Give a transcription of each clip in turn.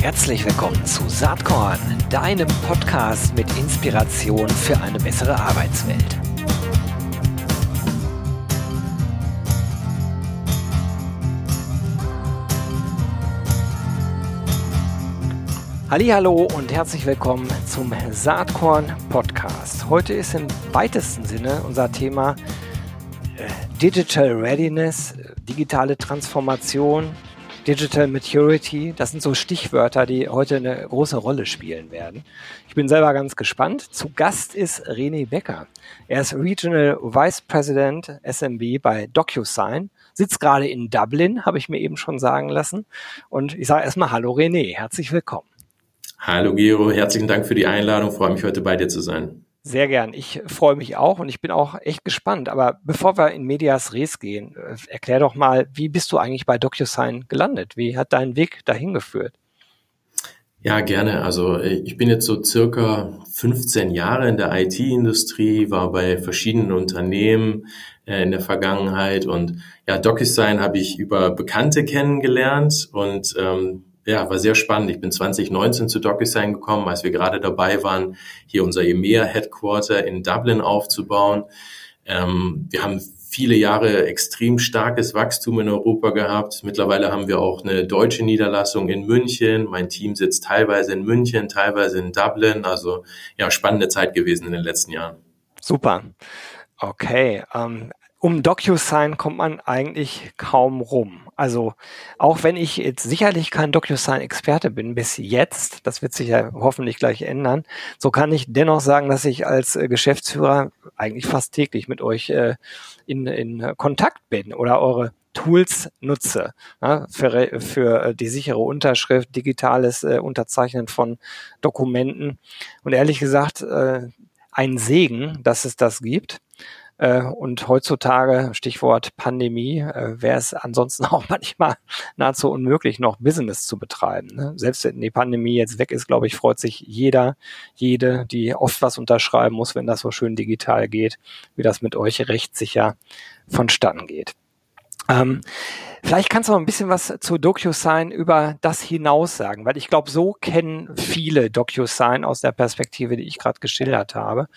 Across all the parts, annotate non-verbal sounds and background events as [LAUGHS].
Herzlich willkommen zu Saatkorn, deinem Podcast mit Inspiration für eine bessere Arbeitswelt. Hallo und herzlich willkommen zum Saatkorn Podcast. Heute ist im weitesten Sinne unser Thema äh, Digital Readiness, digitale Transformation, Digital Maturity. Das sind so Stichwörter, die heute eine große Rolle spielen werden. Ich bin selber ganz gespannt. Zu Gast ist René Becker. Er ist Regional Vice President SMB bei DocuSign, sitzt gerade in Dublin, habe ich mir eben schon sagen lassen. Und ich sage erstmal Hallo René, herzlich willkommen. Hallo Gero, herzlichen Dank für die Einladung. Freue mich heute bei dir zu sein. Sehr gern. Ich freue mich auch und ich bin auch echt gespannt. Aber bevor wir in Medias Res gehen, äh, erklär doch mal, wie bist du eigentlich bei DocuSign gelandet? Wie hat dein Weg dahin geführt? Ja, gerne. Also äh, ich bin jetzt so circa 15 Jahre in der IT-Industrie, war bei verschiedenen Unternehmen äh, in der Vergangenheit und ja, DocuSign habe ich über Bekannte kennengelernt und ähm, ja, war sehr spannend. Ich bin 2019 zu DocuSign gekommen, als wir gerade dabei waren, hier unser EMEA-Headquarter in Dublin aufzubauen. Ähm, wir haben viele Jahre extrem starkes Wachstum in Europa gehabt. Mittlerweile haben wir auch eine deutsche Niederlassung in München. Mein Team sitzt teilweise in München, teilweise in Dublin. Also ja, spannende Zeit gewesen in den letzten Jahren. Super. Okay. Ähm, um DocuSign kommt man eigentlich kaum rum. Also auch wenn ich jetzt sicherlich kein DocuSign-Experte bin bis jetzt, das wird sich ja hoffentlich gleich ändern, so kann ich dennoch sagen, dass ich als äh, Geschäftsführer eigentlich fast täglich mit euch äh, in, in Kontakt bin oder eure Tools nutze ja, für, für äh, die sichere Unterschrift, digitales äh, Unterzeichnen von Dokumenten. Und ehrlich gesagt, äh, ein Segen, dass es das gibt. Äh, und heutzutage, Stichwort Pandemie, äh, wäre es ansonsten [LAUGHS] auch manchmal nahezu unmöglich, noch Business zu betreiben. Ne? Selbst wenn die Pandemie jetzt weg ist, glaube ich, freut sich jeder, jede, die oft was unterschreiben muss, wenn das so schön digital geht, wie das mit euch rechtssicher vonstatten geht. Ähm, vielleicht kannst du noch ein bisschen was zu DocuSign über das hinaus sagen, weil ich glaube, so kennen viele DocuSign aus der Perspektive, die ich gerade geschildert habe.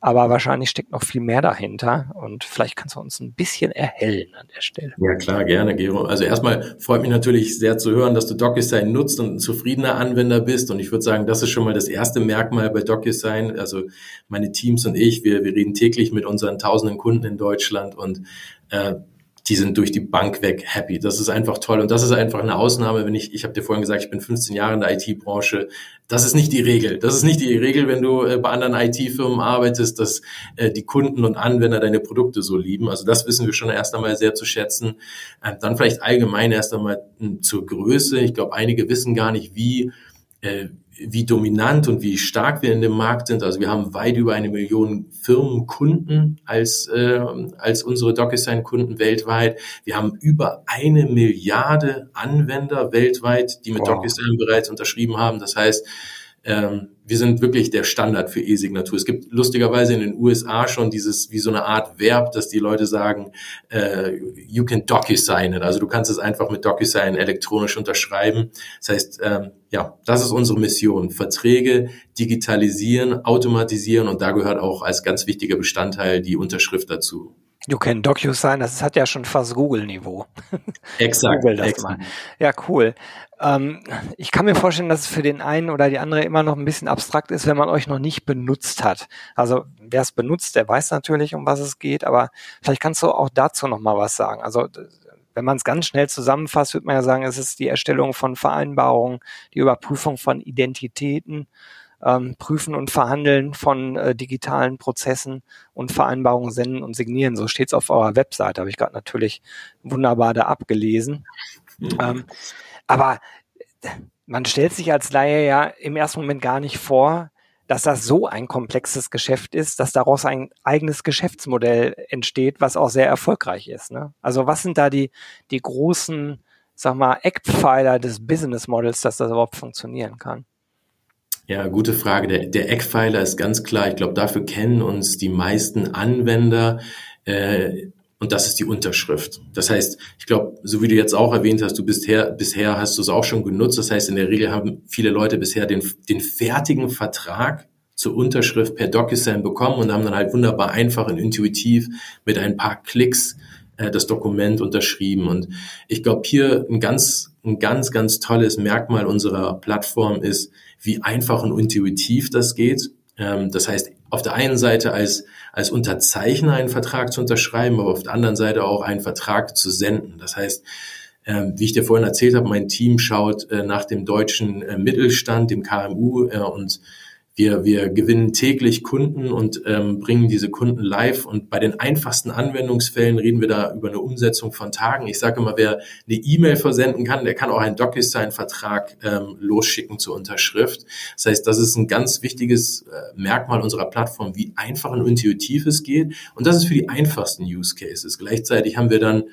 Aber wahrscheinlich steckt noch viel mehr dahinter und vielleicht kannst du uns ein bisschen erhellen an der Stelle. Ja, klar, gerne, Gero. Also erstmal freut mich natürlich sehr zu hören, dass du DocuSign nutzt und ein zufriedener Anwender bist. Und ich würde sagen, das ist schon mal das erste Merkmal bei DocuSign. Also meine Teams und ich, wir, wir reden täglich mit unseren tausenden Kunden in Deutschland und äh, die sind durch die Bank weg happy. Das ist einfach toll und das ist einfach eine Ausnahme, wenn ich, ich habe dir vorhin gesagt, ich bin 15 Jahre in der IT-Branche. Das ist nicht die Regel. Das ist nicht die Regel, wenn du äh, bei anderen IT-Firmen arbeitest, dass äh, die Kunden und Anwender deine Produkte so lieben. Also das wissen wir schon erst einmal sehr zu schätzen. Ähm, dann vielleicht allgemein erst einmal hm, zur Größe. Ich glaube, einige wissen gar nicht, wie äh, wie dominant und wie stark wir in dem Markt sind. Also wir haben weit über eine Million Firmenkunden als, äh, als unsere DocuSign-Kunden weltweit. Wir haben über eine Milliarde Anwender weltweit, die mit wow. DocuSign bereits unterschrieben haben. Das heißt, ähm, wir sind wirklich der Standard für E-Signatur. Es gibt lustigerweise in den USA schon dieses, wie so eine Art Verb, dass die Leute sagen, äh, you can DocuSign it. Also du kannst es einfach mit DocuSign elektronisch unterschreiben. Das heißt, ähm, ja, das ist unsere Mission. Verträge digitalisieren, automatisieren und da gehört auch als ganz wichtiger Bestandteil die Unterschrift dazu. You can DocuSign, das hat ja schon fast Google-Niveau. [LAUGHS] Exakt. Google das exakt. Mal. Ja, cool. Ähm, ich kann mir vorstellen, dass es für den einen oder die andere immer noch ein bisschen abstrakt ist, wenn man euch noch nicht benutzt hat. Also wer es benutzt, der weiß natürlich, um was es geht, aber vielleicht kannst du auch dazu noch mal was sagen. Also wenn man es ganz schnell zusammenfasst, würde man ja sagen, es ist die Erstellung von Vereinbarungen, die Überprüfung von Identitäten, ähm, Prüfen und Verhandeln von äh, digitalen Prozessen und Vereinbarungen senden und signieren. So steht es auf eurer Webseite, habe ich gerade natürlich wunderbar da abgelesen. Mhm. Ähm, aber man stellt sich als Laie ja im ersten Moment gar nicht vor, dass das so ein komplexes Geschäft ist, dass daraus ein eigenes Geschäftsmodell entsteht, was auch sehr erfolgreich ist. Ne? Also was sind da die, die großen, sag mal, Eckpfeiler des Business Models, dass das überhaupt funktionieren kann? Ja, gute Frage. Der, der Eckpfeiler ist ganz klar. Ich glaube, dafür kennen uns die meisten Anwender. Äh, und das ist die Unterschrift. Das heißt, ich glaube, so wie du jetzt auch erwähnt hast, du bisher, bisher hast du es auch schon genutzt. Das heißt, in der Regel haben viele Leute bisher den, den fertigen Vertrag zur Unterschrift per DocuSign bekommen und haben dann halt wunderbar einfach und intuitiv mit ein paar Klicks äh, das Dokument unterschrieben. Und ich glaube, hier ein ganz, ein ganz, ganz tolles Merkmal unserer Plattform ist, wie einfach und intuitiv das geht. Ähm, das heißt, auf der einen Seite als, als Unterzeichner einen Vertrag zu unterschreiben, aber auf der anderen Seite auch einen Vertrag zu senden. Das heißt, ähm, wie ich dir vorhin erzählt habe, mein Team schaut äh, nach dem deutschen äh, Mittelstand, dem KMU äh, und wir, wir gewinnen täglich Kunden und ähm, bringen diese Kunden live. Und bei den einfachsten Anwendungsfällen reden wir da über eine Umsetzung von Tagen. Ich sage immer, wer eine E-Mail versenden kann, der kann auch einen DocuSign-Vertrag ähm, losschicken zur Unterschrift. Das heißt, das ist ein ganz wichtiges äh, Merkmal unserer Plattform, wie einfach und intuitiv es geht. Und das ist für die einfachsten Use Cases. Gleichzeitig haben wir dann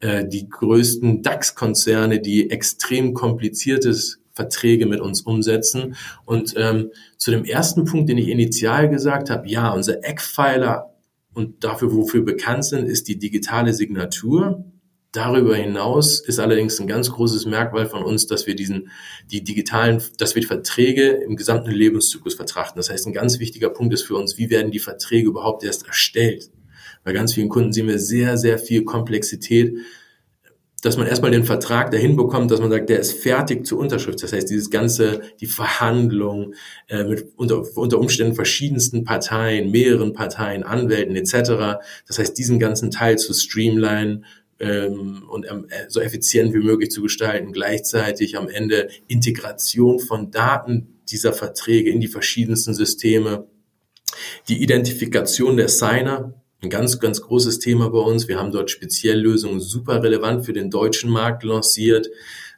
äh, die größten DAX-Konzerne, die extrem kompliziertes Verträge mit uns umsetzen. Und ähm, zu dem ersten Punkt, den ich initial gesagt habe, ja, unser Eckpfeiler und dafür, wofür bekannt sind, ist die digitale Signatur. Darüber hinaus ist allerdings ein ganz großes Merkmal von uns, dass wir diesen, die digitalen, dass wir die Verträge im gesamten Lebenszyklus vertrachten. Das heißt, ein ganz wichtiger Punkt ist für uns, wie werden die Verträge überhaupt erst erstellt? Bei ganz vielen Kunden sehen wir sehr, sehr viel Komplexität dass man erstmal den Vertrag dahin bekommt, dass man sagt, der ist fertig zur Unterschrift. Das heißt, dieses ganze, die Verhandlung äh, mit unter, unter Umständen verschiedensten Parteien, mehreren Parteien, Anwälten etc. Das heißt, diesen ganzen Teil zu streamline ähm, und ähm, so effizient wie möglich zu gestalten, gleichzeitig am Ende Integration von Daten dieser Verträge in die verschiedensten Systeme, die Identifikation der Signer, ein ganz, ganz großes Thema bei uns. Wir haben dort speziell Lösungen super relevant für den deutschen Markt lanciert.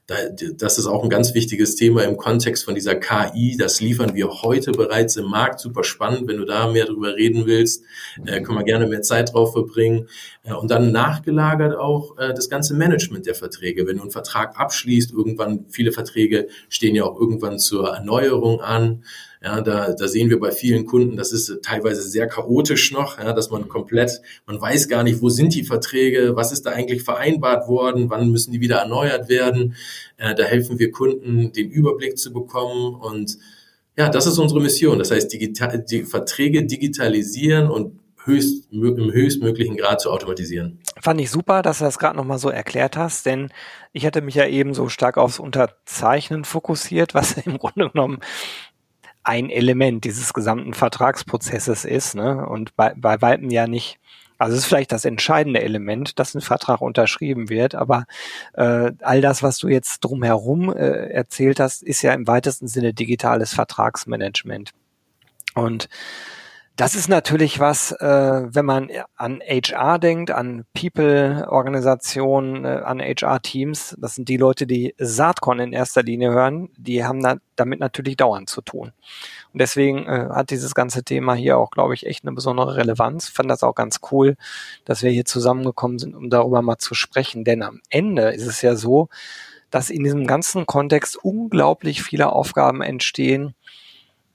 Das ist auch ein ganz wichtiges Thema im Kontext von dieser KI. Das liefern wir heute bereits im Markt. Super spannend. Wenn du da mehr drüber reden willst, äh, können wir gerne mehr Zeit drauf verbringen. Äh, und dann nachgelagert auch äh, das ganze Management der Verträge. Wenn du einen Vertrag abschließt, irgendwann, viele Verträge stehen ja auch irgendwann zur Erneuerung an. Ja, da, da sehen wir bei vielen Kunden, das ist teilweise sehr chaotisch noch, ja, dass man komplett, man weiß gar nicht, wo sind die Verträge, was ist da eigentlich vereinbart worden, wann müssen die wieder erneuert werden. Äh, da helfen wir Kunden, den Überblick zu bekommen und ja, das ist unsere Mission. Das heißt, digital, die Verträge digitalisieren und höchst, im höchstmöglichen Grad zu automatisieren. Fand ich super, dass du das gerade nochmal so erklärt hast, denn ich hatte mich ja eben so stark aufs Unterzeichnen fokussiert, was [LAUGHS] im Grunde genommen ein Element dieses gesamten Vertragsprozesses ist, ne? Und bei, bei Weitem ja nicht, also es ist vielleicht das entscheidende Element, dass ein Vertrag unterschrieben wird, aber äh, all das, was du jetzt drumherum äh, erzählt hast, ist ja im weitesten Sinne digitales Vertragsmanagement. Und das ist natürlich was, äh, wenn man an HR denkt, an People-Organisationen, äh, an HR-Teams, das sind die Leute, die Saatkorn in erster Linie hören, die haben da, damit natürlich dauernd zu tun. Und deswegen äh, hat dieses ganze Thema hier auch, glaube ich, echt eine besondere Relevanz. Fand das auch ganz cool, dass wir hier zusammengekommen sind, um darüber mal zu sprechen. Denn am Ende ist es ja so, dass in diesem ganzen Kontext unglaublich viele Aufgaben entstehen,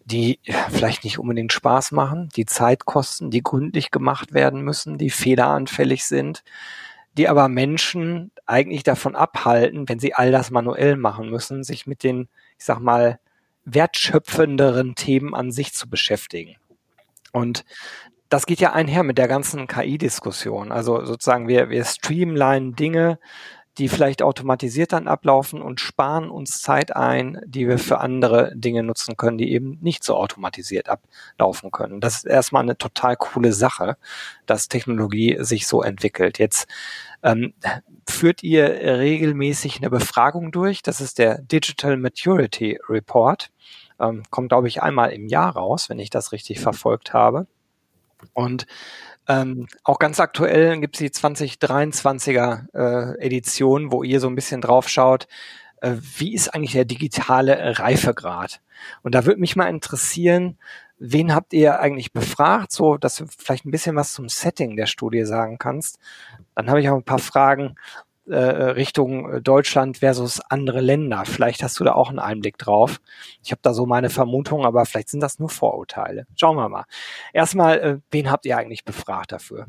die vielleicht nicht unbedingt Spaß machen, die Zeit kosten, die gründlich gemacht werden müssen, die fehleranfällig sind, die aber Menschen eigentlich davon abhalten, wenn sie all das manuell machen müssen, sich mit den, ich sag mal, wertschöpfenderen Themen an sich zu beschäftigen. Und das geht ja einher mit der ganzen KI-Diskussion. Also sozusagen wir, wir streamline Dinge, die vielleicht automatisiert dann ablaufen und sparen uns Zeit ein, die wir für andere Dinge nutzen können, die eben nicht so automatisiert ablaufen können. Das ist erstmal eine total coole Sache, dass Technologie sich so entwickelt. Jetzt ähm, führt ihr regelmäßig eine Befragung durch. Das ist der Digital Maturity Report. Ähm, kommt, glaube ich, einmal im Jahr raus, wenn ich das richtig verfolgt habe. Und ähm, auch ganz aktuell gibt es die 2023er äh, Edition, wo ihr so ein bisschen drauf schaut, äh, wie ist eigentlich der digitale Reifegrad? Und da würde mich mal interessieren, wen habt ihr eigentlich befragt, so dass du vielleicht ein bisschen was zum Setting der Studie sagen kannst. Dann habe ich auch ein paar Fragen, äh, Richtung äh, Deutschland versus andere Länder. Vielleicht hast du da auch einen Einblick drauf. Ich habe da so meine Vermutungen, aber vielleicht sind das nur Vorurteile. Schauen wir mal. Erstmal, äh, wen habt ihr eigentlich befragt dafür?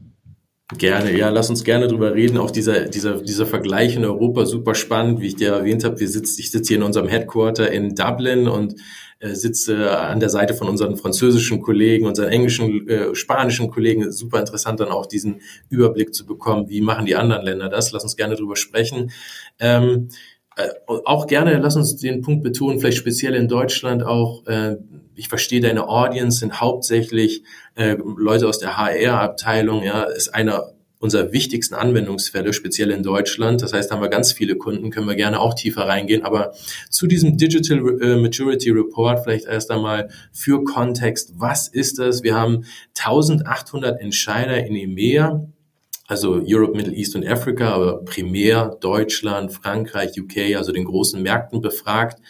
Gerne, ja, lass uns gerne drüber reden. Auch dieser, dieser, dieser Vergleich in Europa super spannend, wie ich dir erwähnt habe. Wir sitzen, ich sitze hier in unserem Headquarter in Dublin und äh, sitze an der Seite von unseren französischen Kollegen, unseren englischen, äh, spanischen Kollegen. Super interessant, dann auch diesen Überblick zu bekommen. Wie machen die anderen Länder das? Lass uns gerne drüber sprechen. Ähm, äh, auch gerne, lass uns den Punkt betonen, vielleicht speziell in Deutschland auch, äh, ich verstehe deine Audience sind hauptsächlich äh, Leute aus der HR-Abteilung, ja, ist einer unserer wichtigsten Anwendungsfälle, speziell in Deutschland. Das heißt, da haben wir ganz viele Kunden, können wir gerne auch tiefer reingehen. Aber zu diesem Digital äh, Maturity Report vielleicht erst einmal für Kontext. Was ist das? Wir haben 1800 Entscheider in EMEA, also Europe, Middle East und Africa, aber primär Deutschland, Frankreich, UK, also den großen Märkten befragt.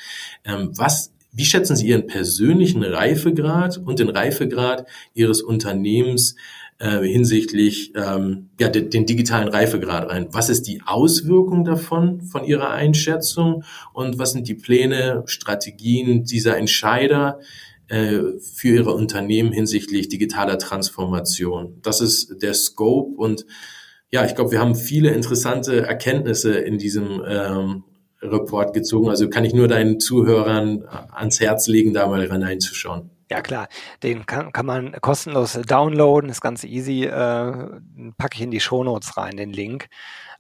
Ähm, was wie schätzen Sie Ihren persönlichen Reifegrad und den Reifegrad Ihres Unternehmens äh, hinsichtlich ähm, ja, den, den digitalen Reifegrad ein? Was ist die Auswirkung davon, von Ihrer Einschätzung? Und was sind die Pläne, Strategien dieser Entscheider äh, für Ihre Unternehmen hinsichtlich digitaler Transformation? Das ist der Scope und ja, ich glaube, wir haben viele interessante Erkenntnisse in diesem ähm, Report gezogen. Also kann ich nur deinen Zuhörern ans Herz legen, da mal reinzuschauen. Ja klar, den kann, kann man kostenlos downloaden, ist ganz easy, äh, packe ich in die Shownotes rein, den Link.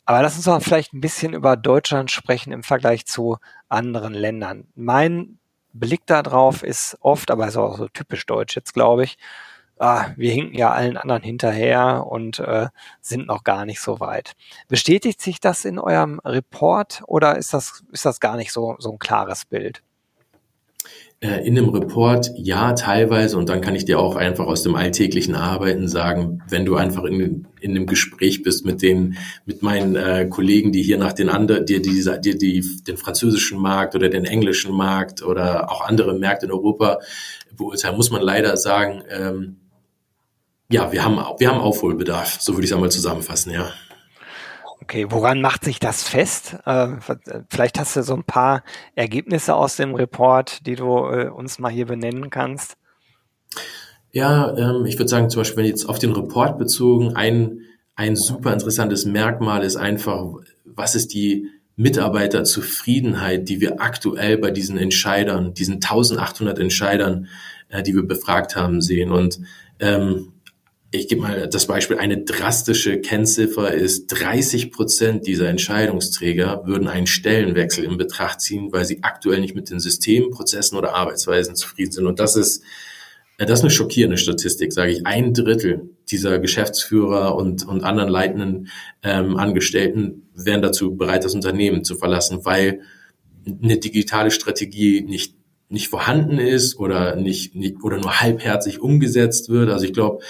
Aber lass uns doch vielleicht ein bisschen über Deutschland sprechen im Vergleich zu anderen Ländern. Mein Blick darauf ist oft, aber ist auch so typisch deutsch jetzt, glaube ich, ah, wir hinken ja allen anderen hinterher und äh, sind noch gar nicht so weit. Bestätigt sich das in eurem Report oder ist das, ist das gar nicht so, so ein klares Bild? Äh, in dem Report ja, teilweise. Und dann kann ich dir auch einfach aus dem alltäglichen Arbeiten sagen, wenn du einfach in, in einem Gespräch bist mit den, mit meinen äh, Kollegen, die hier nach den anderen, dir die, die, die, den französischen Markt oder den englischen Markt oder auch andere Märkte in Europa beurteilen, muss man leider sagen, ähm, ja, wir haben, wir haben Aufholbedarf, so würde ich es einmal zusammenfassen, ja. Okay, woran macht sich das fest? Äh, vielleicht hast du so ein paar Ergebnisse aus dem Report, die du äh, uns mal hier benennen kannst. Ja, ähm, ich würde sagen, zum Beispiel, wenn jetzt auf den Report bezogen, ein, ein super interessantes Merkmal ist einfach, was ist die Mitarbeiterzufriedenheit, die wir aktuell bei diesen Entscheidern, diesen 1800 Entscheidern, äh, die wir befragt haben, sehen. Und ähm, ich gebe mal das Beispiel, eine drastische Kennziffer ist, 30 Prozent dieser Entscheidungsträger würden einen Stellenwechsel in Betracht ziehen, weil sie aktuell nicht mit den Systemen, Prozessen oder Arbeitsweisen zufrieden sind. Und das ist, das ist eine schockierende Statistik, sage ich. Ein Drittel dieser Geschäftsführer und, und anderen leitenden ähm, Angestellten wären dazu bereit, das Unternehmen zu verlassen, weil eine digitale Strategie nicht nicht vorhanden ist oder nicht, nicht oder nur halbherzig umgesetzt wird. Also ich glaube,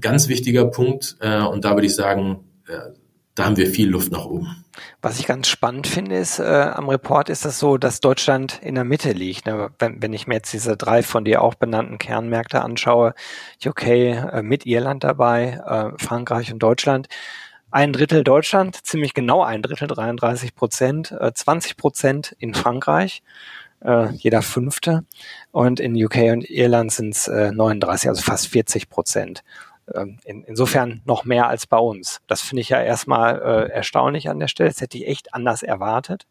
ganz wichtiger Punkt äh, und da würde ich sagen, äh, da haben wir viel Luft nach oben. Was ich ganz spannend finde, ist äh, am Report ist das so, dass Deutschland in der Mitte liegt. Ne? Wenn, wenn ich mir jetzt diese drei von dir auch benannten Kernmärkte anschaue, UK äh, mit Irland dabei, äh, Frankreich und Deutschland, ein Drittel Deutschland, ziemlich genau ein Drittel, 33 Prozent, äh, 20 Prozent in Frankreich, äh, jeder fünfte. Und in UK und Irland sind es äh, 39, also fast 40 Prozent. Ähm, in, insofern noch mehr als bei uns. Das finde ich ja erstmal äh, erstaunlich an der Stelle. Das hätte ich echt anders erwartet.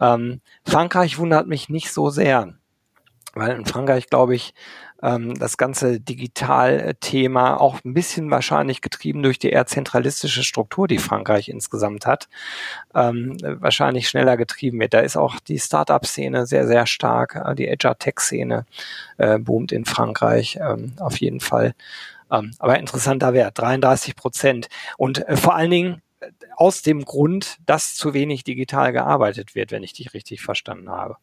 Ähm, Frankreich wundert mich nicht so sehr, weil in Frankreich, glaube ich, ähm, das ganze Digital-Thema auch ein bisschen wahrscheinlich getrieben durch die eher zentralistische Struktur, die Frankreich insgesamt hat, ähm, wahrscheinlich schneller getrieben wird. Da ist auch die Startup-Szene sehr, sehr stark. Äh, die Agile-Tech-Szene äh, boomt in Frankreich ähm, auf jeden Fall. Ähm, aber interessanter Wert, 33 Prozent. Und äh, vor allen Dingen äh, aus dem Grund, dass zu wenig digital gearbeitet wird, wenn ich dich richtig verstanden habe.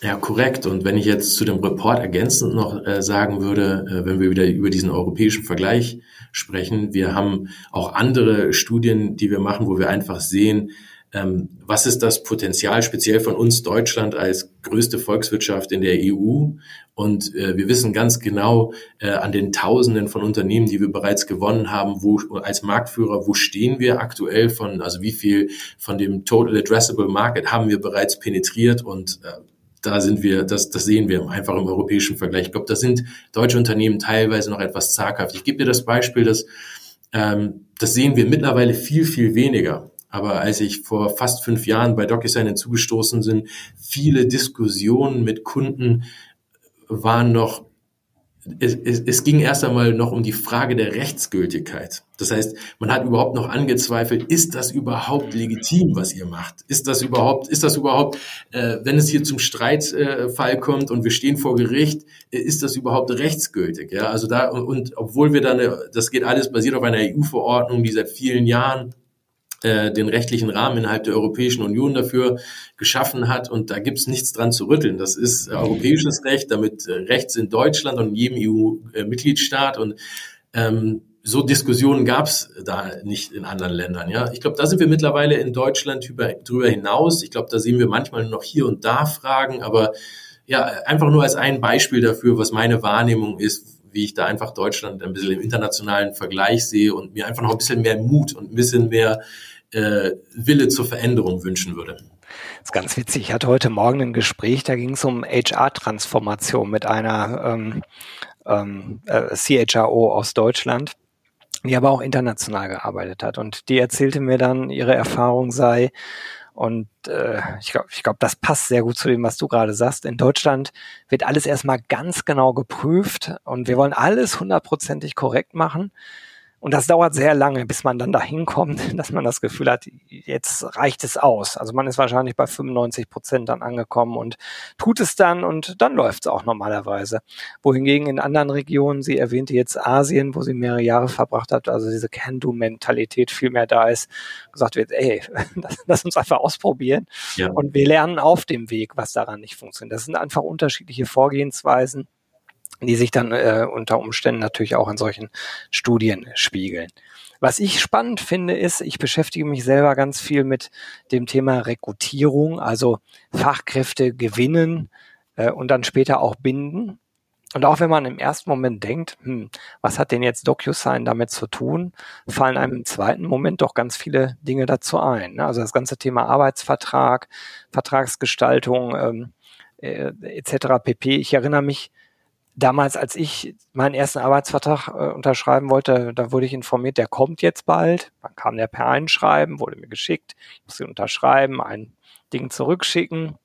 Ja, korrekt. Und wenn ich jetzt zu dem Report ergänzend noch äh, sagen würde, äh, wenn wir wieder über diesen europäischen Vergleich sprechen, wir haben auch andere Studien, die wir machen, wo wir einfach sehen, was ist das Potenzial speziell von uns Deutschland als größte Volkswirtschaft in der EU? Und äh, wir wissen ganz genau äh, an den Tausenden von Unternehmen, die wir bereits gewonnen haben, wo als Marktführer, wo stehen wir aktuell von, also wie viel von dem Total Addressable Market haben wir bereits penetriert und äh, da sind wir, das, das sehen wir einfach im europäischen Vergleich. Ich glaube, da sind deutsche Unternehmen teilweise noch etwas zaghaft. Ich gebe dir das Beispiel, dass ähm, das sehen wir mittlerweile viel, viel weniger. Aber als ich vor fast fünf Jahren bei DocuSign hinzugestoßen sind, viele Diskussionen mit Kunden waren noch es, es, es ging erst einmal noch um die Frage der Rechtsgültigkeit. Das heißt, man hat überhaupt noch angezweifelt, ist das überhaupt legitim, was ihr macht? Ist das überhaupt, ist das überhaupt, äh, wenn es hier zum Streitfall äh, kommt und wir stehen vor Gericht, äh, ist das überhaupt rechtsgültig? Ja, also da und, und obwohl wir dann, das geht alles basiert auf einer EU-Verordnung, die seit vielen Jahren äh, den rechtlichen Rahmen innerhalb der Europäischen Union dafür geschaffen hat. Und da gibt es nichts dran zu rütteln. Das ist äh, europäisches Recht, damit äh, Rechts in Deutschland und in jedem EU-Mitgliedstaat. Und ähm, so Diskussionen gab es da nicht in anderen Ländern. Ja, ich glaube, da sind wir mittlerweile in Deutschland über, drüber hinaus. Ich glaube, da sehen wir manchmal noch hier und da Fragen, aber ja, einfach nur als ein Beispiel dafür, was meine Wahrnehmung ist, wie ich da einfach Deutschland ein bisschen im internationalen Vergleich sehe und mir einfach noch ein bisschen mehr Mut und ein bisschen mehr äh, Wille zur Veränderung wünschen würde. Das ist ganz witzig. Ich hatte heute Morgen ein Gespräch, da ging es um HR-Transformation mit einer ähm, ähm, äh, CHRO aus Deutschland, die aber auch international gearbeitet hat. Und die erzählte mir dann, ihre Erfahrung sei, und äh, ich glaube, ich glaub, das passt sehr gut zu dem, was du gerade sagst. In Deutschland wird alles erstmal ganz genau geprüft und wir wollen alles hundertprozentig korrekt machen. Und das dauert sehr lange, bis man dann dahin kommt, [LAUGHS] dass man das Gefühl hat, jetzt reicht es aus. Also man ist wahrscheinlich bei 95 Prozent dann angekommen und tut es dann und dann läuft es auch normalerweise. Wohingegen in anderen Regionen, sie erwähnte jetzt Asien, wo sie mehrere Jahre verbracht hat, also diese Can-Do-Mentalität viel mehr da ist, gesagt wird, ey, [LAUGHS] lass uns einfach ausprobieren ja. und wir lernen auf dem Weg, was daran nicht funktioniert. Das sind einfach unterschiedliche Vorgehensweisen die sich dann äh, unter Umständen natürlich auch in solchen Studien spiegeln. Was ich spannend finde, ist, ich beschäftige mich selber ganz viel mit dem Thema Rekrutierung, also Fachkräfte gewinnen äh, und dann später auch binden. Und auch wenn man im ersten Moment denkt, hm, was hat denn jetzt DocuSign damit zu tun, fallen einem im zweiten Moment doch ganz viele Dinge dazu ein. Ne? Also das ganze Thema Arbeitsvertrag, Vertragsgestaltung ähm, äh, etc. pp. Ich erinnere mich, damals, als ich meinen ersten Arbeitsvertrag äh, unterschreiben wollte, da wurde ich informiert, der kommt jetzt bald. Dann kam der per Einschreiben, wurde mir geschickt, ich musste unterschreiben, ein Ding zurückschicken.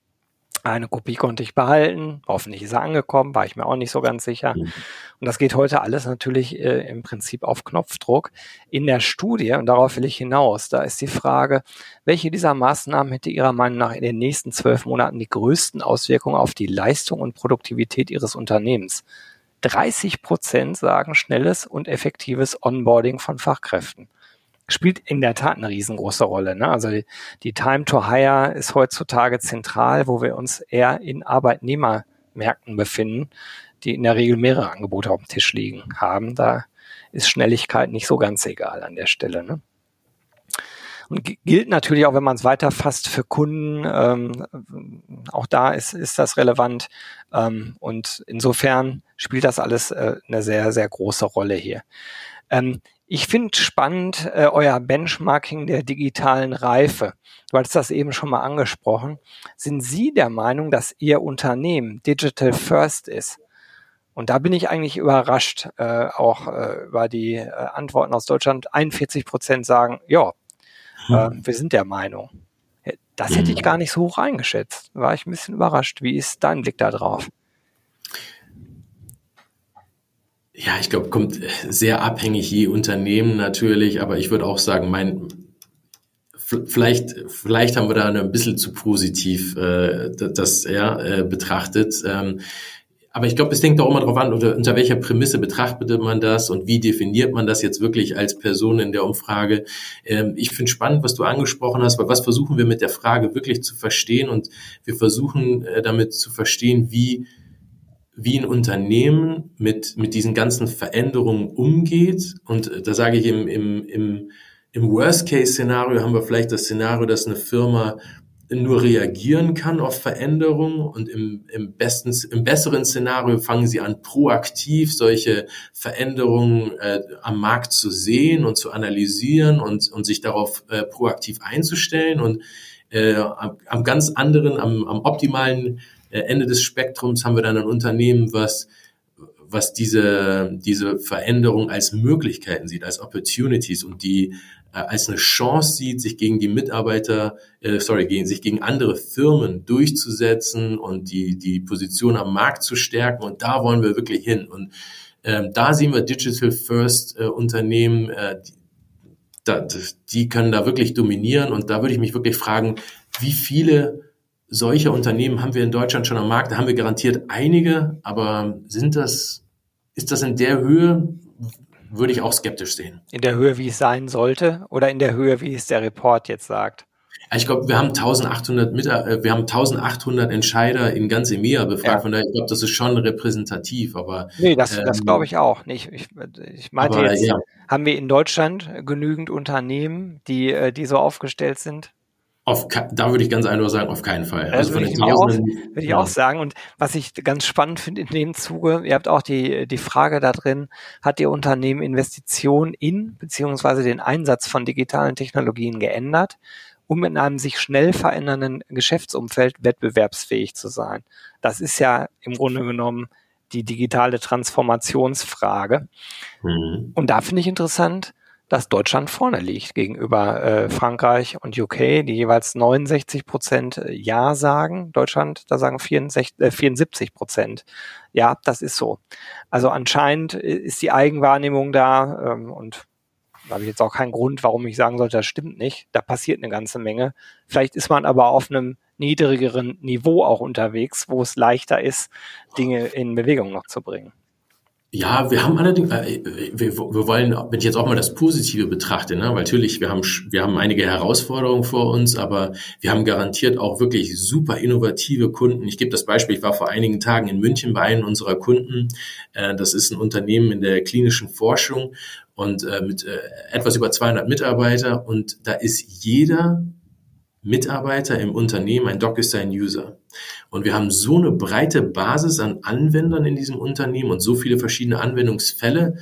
Eine Kopie konnte ich behalten. Hoffentlich ist er angekommen, war ich mir auch nicht so ganz sicher. Mhm. Und das geht heute alles natürlich äh, im Prinzip auf Knopfdruck. In der Studie, und darauf will ich hinaus, da ist die Frage, welche dieser Maßnahmen hätte Ihrer Meinung nach in den nächsten zwölf Monaten die größten Auswirkungen auf die Leistung und Produktivität Ihres Unternehmens? 30 Prozent sagen schnelles und effektives Onboarding von Fachkräften spielt in der Tat eine riesengroße Rolle. Ne? Also die, die Time to Hire ist heutzutage zentral, wo wir uns eher in Arbeitnehmermärkten befinden, die in der Regel mehrere Angebote auf dem Tisch liegen haben. Da ist Schnelligkeit nicht so ganz egal an der Stelle. Ne? Und gilt natürlich auch, wenn man es weiterfasst für Kunden, ähm, auch da ist, ist das relevant. Ähm, und insofern spielt das alles äh, eine sehr, sehr große Rolle hier. Ähm, ich finde spannend äh, euer Benchmarking der digitalen Reife. Du hattest das eben schon mal angesprochen. Sind Sie der Meinung, dass Ihr Unternehmen Digital First ist? Und da bin ich eigentlich überrascht, äh, auch äh, über die äh, Antworten aus Deutschland. 41 Prozent sagen, ja, äh, hm. wir sind der Meinung. Das hätte ich hm. gar nicht so hoch eingeschätzt. War ich ein bisschen überrascht. Wie ist dein Blick da drauf? Ja, ich glaube, kommt sehr abhängig je Unternehmen natürlich, aber ich würde auch sagen, mein vielleicht vielleicht haben wir da ein bisschen zu positiv äh, das ja, äh, betrachtet. Ähm, aber ich glaube, es denkt auch immer darauf an, unter, unter welcher Prämisse betrachtet man das und wie definiert man das jetzt wirklich als Person in der Umfrage. Ähm, ich finde spannend, was du angesprochen hast, weil was versuchen wir mit der Frage wirklich zu verstehen und wir versuchen äh, damit zu verstehen, wie wie ein Unternehmen mit, mit diesen ganzen Veränderungen umgeht. Und äh, da sage ich, im, im, im, im Worst-Case-Szenario haben wir vielleicht das Szenario, dass eine Firma nur reagieren kann auf Veränderungen und im, im, besten, im besseren Szenario fangen sie an, proaktiv solche Veränderungen äh, am Markt zu sehen und zu analysieren und, und sich darauf äh, proaktiv einzustellen. Und äh, am, am ganz anderen, am, am optimalen Ende des Spektrums haben wir dann ein Unternehmen, was was diese, diese Veränderung als Möglichkeiten sieht, als Opportunities und die äh, als eine Chance sieht, sich gegen die Mitarbeiter, äh, sorry, gegen, sich gegen andere Firmen durchzusetzen und die, die Position am Markt zu stärken. Und da wollen wir wirklich hin. Und ähm, da sehen wir Digital First äh, Unternehmen, äh, die, da, die können da wirklich dominieren. Und da würde ich mich wirklich fragen, wie viele solcher Unternehmen haben wir in Deutschland schon am Markt? Da haben wir garantiert einige, aber sind das, ist das in der Höhe? Würde ich auch skeptisch sehen. In der Höhe, wie es sein sollte, oder in der Höhe, wie es der Report jetzt sagt? Ich glaube, wir haben 1800 mit, äh, wir haben 1800 Entscheider in ganz EMEA befragt. Ja. Von daher, ich glaube, das ist schon repräsentativ. Aber nee, das, ähm, das glaube ich auch. nicht. ich, ich meinte aber, jetzt, ja. haben wir in Deutschland genügend Unternehmen, die, äh, die so aufgestellt sind? Auf, da würde ich ganz einfach sagen, auf keinen Fall. Also, also den Tausenden. Auch, würde ich ja. auch sagen. Und was ich ganz spannend finde in dem Zuge, ihr habt auch die, die Frage da drin, hat Ihr Unternehmen Investitionen in beziehungsweise den Einsatz von digitalen Technologien geändert? um in einem sich schnell verändernden Geschäftsumfeld wettbewerbsfähig zu sein. Das ist ja im Grunde genommen die digitale Transformationsfrage. Mhm. Und da finde ich interessant, dass Deutschland vorne liegt gegenüber äh, Frankreich und UK, die jeweils 69 Prozent Ja sagen. Deutschland, da sagen 64, äh, 74 Prozent. Ja, das ist so. Also anscheinend ist die Eigenwahrnehmung da ähm, und da habe ich jetzt auch keinen Grund, warum ich sagen sollte, das stimmt nicht. Da passiert eine ganze Menge. Vielleicht ist man aber auf einem niedrigeren Niveau auch unterwegs, wo es leichter ist, Dinge in Bewegung noch zu bringen. Ja, wir haben allerdings, äh, wir, wir wollen, wenn ich jetzt auch mal das Positive betrachte, ne, weil natürlich, wir haben, wir haben einige Herausforderungen vor uns, aber wir haben garantiert auch wirklich super innovative Kunden. Ich gebe das Beispiel, ich war vor einigen Tagen in München bei einem unserer Kunden. Äh, das ist ein Unternehmen in der klinischen Forschung und äh, mit äh, etwas über 200 Mitarbeiter und da ist jeder Mitarbeiter im Unternehmen ein DocuSign-User. Und wir haben so eine breite Basis an Anwendern in diesem Unternehmen und so viele verschiedene Anwendungsfälle.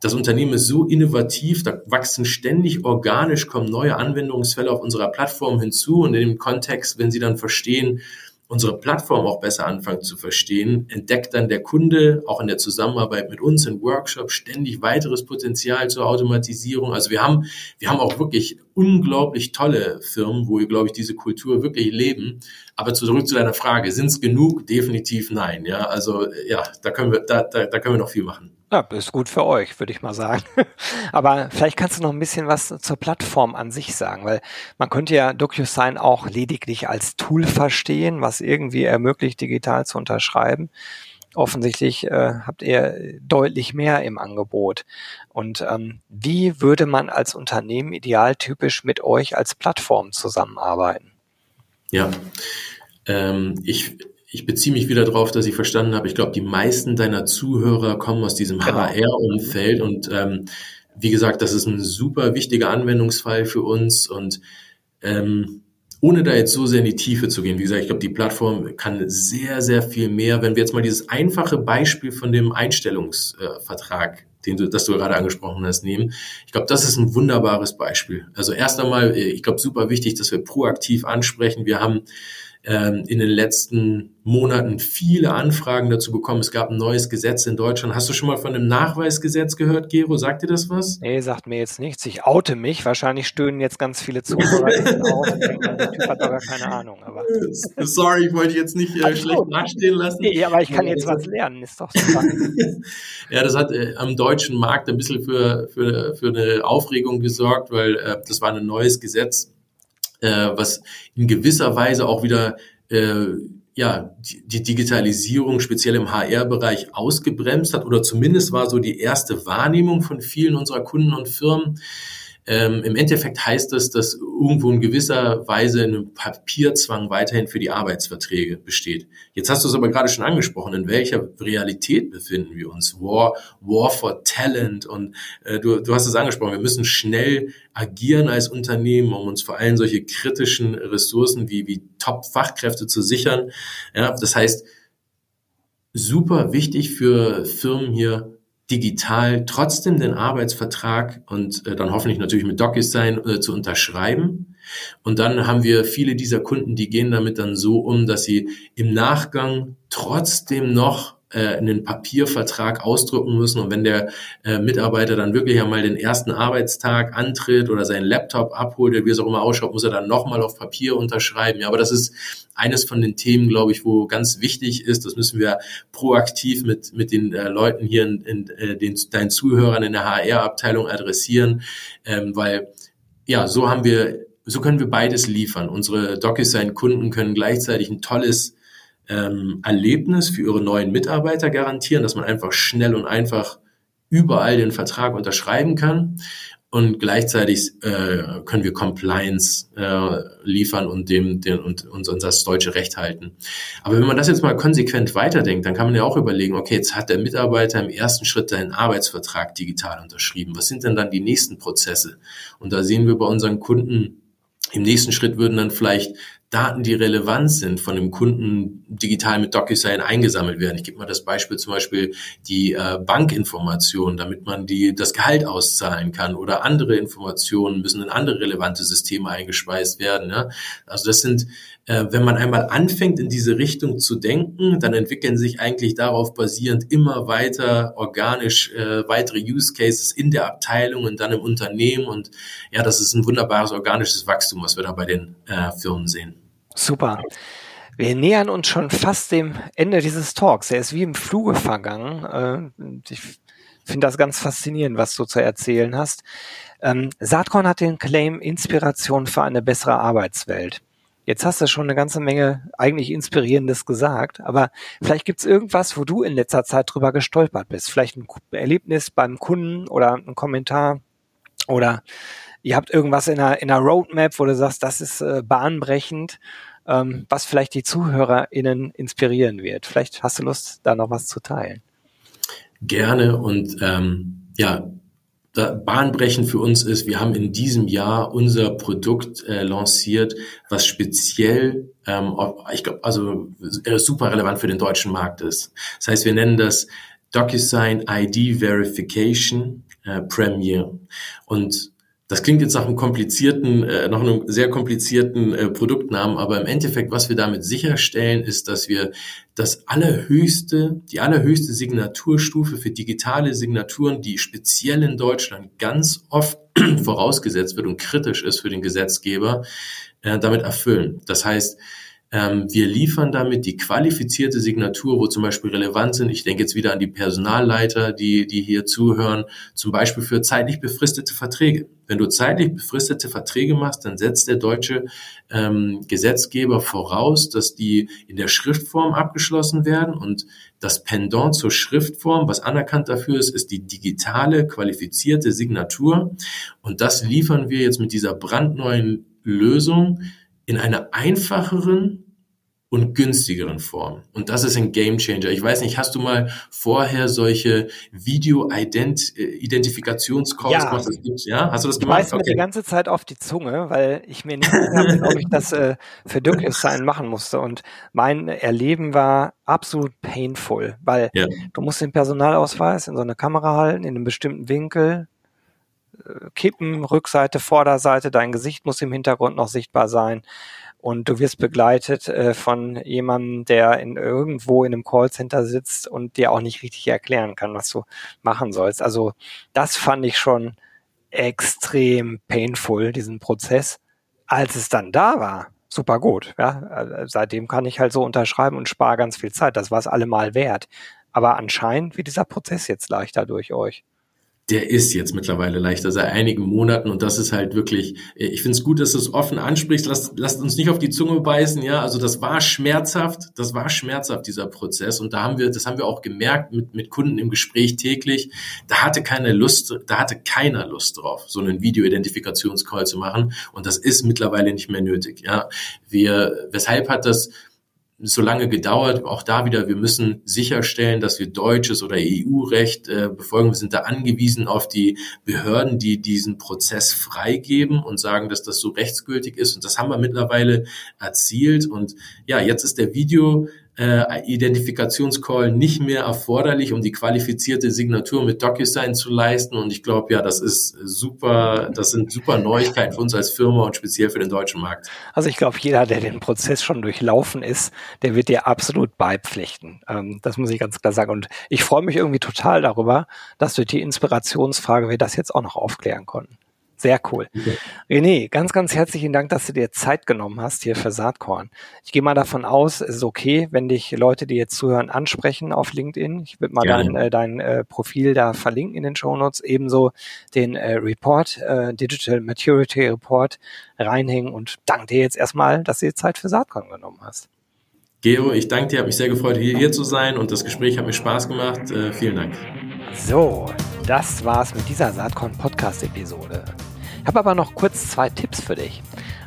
Das Unternehmen ist so innovativ, da wachsen ständig organisch, kommen neue Anwendungsfälle auf unserer Plattform hinzu und in dem Kontext, wenn Sie dann verstehen, unsere Plattform auch besser anfangen zu verstehen, entdeckt dann der Kunde auch in der Zusammenarbeit mit uns in Workshops ständig weiteres Potenzial zur Automatisierung. Also wir haben, wir haben auch wirklich unglaublich tolle Firmen, wo wir, glaube ich, diese Kultur wirklich leben. Aber zurück zu deiner Frage, sind es genug? Definitiv nein. Ja, also ja, da können wir, da, da, da können wir noch viel machen. Ja, ist gut für euch, würde ich mal sagen. [LAUGHS] Aber vielleicht kannst du noch ein bisschen was zur Plattform an sich sagen, weil man könnte ja DocuSign auch lediglich als Tool verstehen, was irgendwie ermöglicht, digital zu unterschreiben. Offensichtlich äh, habt ihr deutlich mehr im Angebot. Und ähm, wie würde man als Unternehmen idealtypisch mit euch als Plattform zusammenarbeiten? Ja, ähm, ich ich beziehe mich wieder darauf, dass ich verstanden habe, ich glaube, die meisten deiner Zuhörer kommen aus diesem genau. HR-Umfeld und ähm, wie gesagt, das ist ein super wichtiger Anwendungsfall für uns und ähm, ohne da jetzt so sehr in die Tiefe zu gehen, wie gesagt, ich glaube, die Plattform kann sehr, sehr viel mehr. Wenn wir jetzt mal dieses einfache Beispiel von dem Einstellungsvertrag, den du, das du gerade angesprochen hast, nehmen, ich glaube, das ist ein wunderbares Beispiel. Also erst einmal, ich glaube, super wichtig, dass wir proaktiv ansprechen. Wir haben ähm, in den letzten Monaten viele Anfragen dazu bekommen. Es gab ein neues Gesetz in Deutschland. Hast du schon mal von dem Nachweisgesetz gehört, Gero? Sagt dir das was? Nee, sagt mir jetzt nichts. Ich oute mich. Wahrscheinlich stöhnen jetzt ganz viele Zuhörer [LAUGHS] auf. Der Typ hat doch gar keine Ahnung. Aber. Sorry, ich wollte jetzt nicht äh, schlecht nachstehen lassen. Nee, aber ich kann jetzt was lernen. Ist doch [LAUGHS] super. ja, das hat äh, am deutschen Markt ein bisschen für, für, für eine Aufregung gesorgt, weil äh, das war ein neues Gesetz äh, was in gewisser Weise auch wieder äh, ja, die Digitalisierung speziell im HR-Bereich ausgebremst hat oder zumindest war so die erste Wahrnehmung von vielen unserer Kunden und Firmen. Ähm, Im Endeffekt heißt das, dass irgendwo in gewisser Weise ein Papierzwang weiterhin für die Arbeitsverträge besteht. Jetzt hast du es aber gerade schon angesprochen, in welcher Realität befinden wir uns? War, War for Talent und äh, du, du hast es angesprochen, wir müssen schnell agieren als Unternehmen, um uns vor allem solche kritischen Ressourcen wie, wie Top-Fachkräfte zu sichern. Ja, das heißt, super wichtig für Firmen hier digital trotzdem den Arbeitsvertrag und äh, dann hoffentlich natürlich mit DocuSign äh, zu unterschreiben. Und dann haben wir viele dieser Kunden, die gehen damit dann so um, dass sie im Nachgang trotzdem noch äh, einen Papiervertrag ausdrucken müssen. Und wenn der äh, Mitarbeiter dann wirklich einmal den ersten Arbeitstag antritt oder seinen Laptop abholt, wie es auch immer ausschaut, muss er dann nochmal auf Papier unterschreiben. Ja, aber das ist eines von den Themen, glaube ich, wo ganz wichtig ist, das müssen wir proaktiv mit, mit den äh, Leuten hier in, in äh, den, deinen Zuhörern in der HR-Abteilung adressieren, ähm, weil ja, so haben wir, so können wir beides liefern. Unsere DocuSign-Kunden können gleichzeitig ein tolles ähm, Erlebnis für ihre neuen Mitarbeiter garantieren, dass man einfach schnell und einfach überall den Vertrag unterschreiben kann und gleichzeitig äh, können wir Compliance äh, liefern und dem, dem und uns an das deutsche Recht halten. Aber wenn man das jetzt mal konsequent weiterdenkt, dann kann man ja auch überlegen, okay, jetzt hat der Mitarbeiter im ersten Schritt seinen Arbeitsvertrag digital unterschrieben. Was sind denn dann die nächsten Prozesse? Und da sehen wir bei unseren Kunden im nächsten Schritt würden dann vielleicht Daten, die relevant sind, von dem Kunden digital mit DocuSign eingesammelt werden. Ich gebe mal das Beispiel zum Beispiel die äh, Bankinformationen, damit man die, das Gehalt auszahlen kann oder andere Informationen müssen in andere relevante Systeme eingespeist werden. Ja? Also das sind, äh, wenn man einmal anfängt, in diese Richtung zu denken, dann entwickeln sich eigentlich darauf basierend immer weiter organisch äh, weitere Use Cases in der Abteilung und dann im Unternehmen. Und ja, das ist ein wunderbares organisches Wachstum, was wir da bei den äh, Firmen sehen. Super. Wir nähern uns schon fast dem Ende dieses Talks. Er ist wie im Fluge vergangen. Äh, ich finde das ganz faszinierend, was du zu erzählen hast. Ähm, Saatkorn hat den Claim Inspiration für eine bessere Arbeitswelt. Jetzt hast du schon eine ganze Menge eigentlich Inspirierendes gesagt, aber vielleicht gibt es irgendwas, wo du in letzter Zeit drüber gestolpert bist. Vielleicht ein Erlebnis beim Kunden oder ein Kommentar oder ihr habt irgendwas in einer, in einer Roadmap, wo du sagst, das ist äh, bahnbrechend, ähm, was vielleicht die ZuhörerInnen inspirieren wird. Vielleicht hast du Lust, da noch was zu teilen. Gerne und ähm, ja, bahnbrechend für uns ist, wir haben in diesem Jahr unser Produkt äh, lanciert, was speziell, ähm, ich glaube, also äh, super relevant für den deutschen Markt ist. Das heißt, wir nennen das DocuSign ID Verification äh, Premier. Und das klingt jetzt nach einem komplizierten, äh, nach einem sehr komplizierten äh, Produktnamen, aber im Endeffekt, was wir damit sicherstellen, ist, dass wir das allerhöchste, die allerhöchste Signaturstufe für digitale Signaturen, die speziell in Deutschland ganz oft [CLEARS THROAT] vorausgesetzt wird und kritisch ist für den Gesetzgeber, äh, damit erfüllen. Das heißt, wir liefern damit die qualifizierte Signatur, wo zum Beispiel relevant sind. Ich denke jetzt wieder an die Personalleiter, die, die hier zuhören, zum Beispiel für zeitlich befristete Verträge. Wenn du zeitlich befristete Verträge machst, dann setzt der deutsche ähm, Gesetzgeber voraus, dass die in der Schriftform abgeschlossen werden und das Pendant zur Schriftform, was anerkannt dafür ist, ist die digitale qualifizierte Signatur und das liefern wir jetzt mit dieser brandneuen Lösung in einer einfacheren und günstigeren Form. Und das ist ein Game Changer. Ich weiß nicht, hast du mal vorher solche Video-Identifikationscalls ja. gemacht? Ja? Hast du das gemacht? Ich weiß okay. mir die ganze Zeit auf die Zunge, weil ich mir nicht sicher bin, ob ich das äh, für DocuSign machen musste. Und mein Erleben war absolut painful, weil ja. du musst den Personalausweis in so eine Kamera halten, in einem bestimmten Winkel, äh, kippen, Rückseite, Vorderseite, dein Gesicht muss im Hintergrund noch sichtbar sein und du wirst begleitet äh, von jemandem, der in irgendwo in einem Callcenter sitzt und dir auch nicht richtig erklären kann, was du machen sollst. Also das fand ich schon extrem painful, diesen Prozess. Als es dann da war, super gut. Ja, äh, seitdem kann ich halt so unterschreiben und spare ganz viel Zeit. Das war es allemal wert. Aber anscheinend wird dieser Prozess jetzt leichter durch euch der ist jetzt mittlerweile leichter seit einigen Monaten. Und das ist halt wirklich, ich finde es gut, dass du es offen ansprichst, lasst, lasst uns nicht auf die Zunge beißen, ja, also das war schmerzhaft, das war schmerzhaft, dieser Prozess. Und da haben wir, das haben wir auch gemerkt mit, mit Kunden im Gespräch täglich, da hatte keine Lust, da hatte keiner Lust drauf, so einen Video-Identifikationscall zu machen. Und das ist mittlerweile nicht mehr nötig, ja, wir, weshalb hat das so lange gedauert. Auch da wieder, wir müssen sicherstellen, dass wir deutsches oder EU-Recht äh, befolgen. Wir sind da angewiesen auf die Behörden, die diesen Prozess freigeben und sagen, dass das so rechtsgültig ist. Und das haben wir mittlerweile erzielt. Und ja, jetzt ist der Video äh, Identifikationscall nicht mehr erforderlich, um die qualifizierte Signatur mit DocuSign zu leisten. Und ich glaube, ja, das ist super, das sind super Neuigkeiten für uns als Firma und speziell für den deutschen Markt. Also ich glaube, jeder, der den Prozess schon durchlaufen ist, der wird dir absolut beipflichten. Ähm, das muss ich ganz klar sagen. Und ich freue mich irgendwie total darüber, dass durch die Inspirationsfrage wir das jetzt auch noch aufklären konnten. Sehr cool. René, ganz, ganz herzlichen Dank, dass du dir Zeit genommen hast hier für Saatkorn. Ich gehe mal davon aus, es ist okay, wenn dich Leute, die jetzt zuhören, ansprechen auf LinkedIn. Ich würde mal dein, äh, dein äh, Profil da verlinken in den Show Notes. Ebenso den äh, Report, Digital Maturity Report reinhängen und danke dir jetzt erstmal, dass du dir Zeit für Saatkorn genommen hast. Gero, ich danke dir, habe mich sehr gefreut, hier, hier zu sein und das Gespräch hat mir Spaß gemacht. Äh, vielen Dank. So, das war's mit dieser Saatkorn Podcast Episode. Habe aber noch kurz zwei Tipps für dich.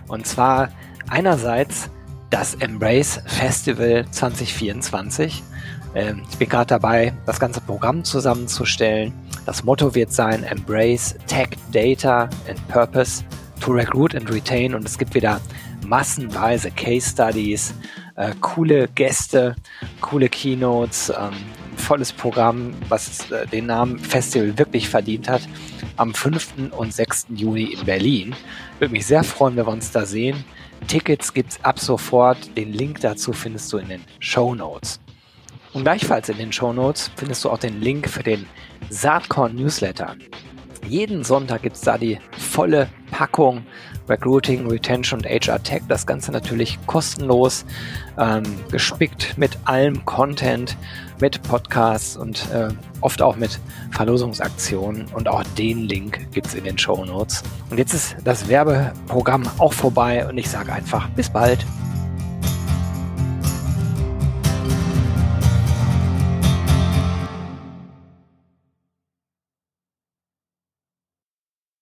Und zwar einerseits das Embrace Festival 2024. Ähm, ich bin gerade dabei, das ganze Programm zusammenzustellen. Das Motto wird sein Embrace Tech, Data and Purpose to Recruit and Retain. Und es gibt wieder massenweise Case Studies, äh, coole Gäste, coole Keynotes, ähm, volles Programm, was äh, den Namen Festival wirklich verdient hat, am 5. und 6. Juni in Berlin. Würde mich sehr freuen, wenn wir uns da sehen. Tickets gibt's ab sofort. Den Link dazu findest du in den Show Notes. Und gleichfalls in den Show Notes findest du auch den Link für den Saatkorn Newsletter. Jeden Sonntag gibt's da die volle Packung Recruiting, Retention und HR Tech. Das Ganze natürlich kostenlos, ähm, gespickt mit allem Content, mit Podcasts und äh, oft auch mit Verlosungsaktionen. Und auch den Link gibt's in den Show Notes. Und jetzt ist das Werbeprogramm auch vorbei und ich sage einfach bis bald.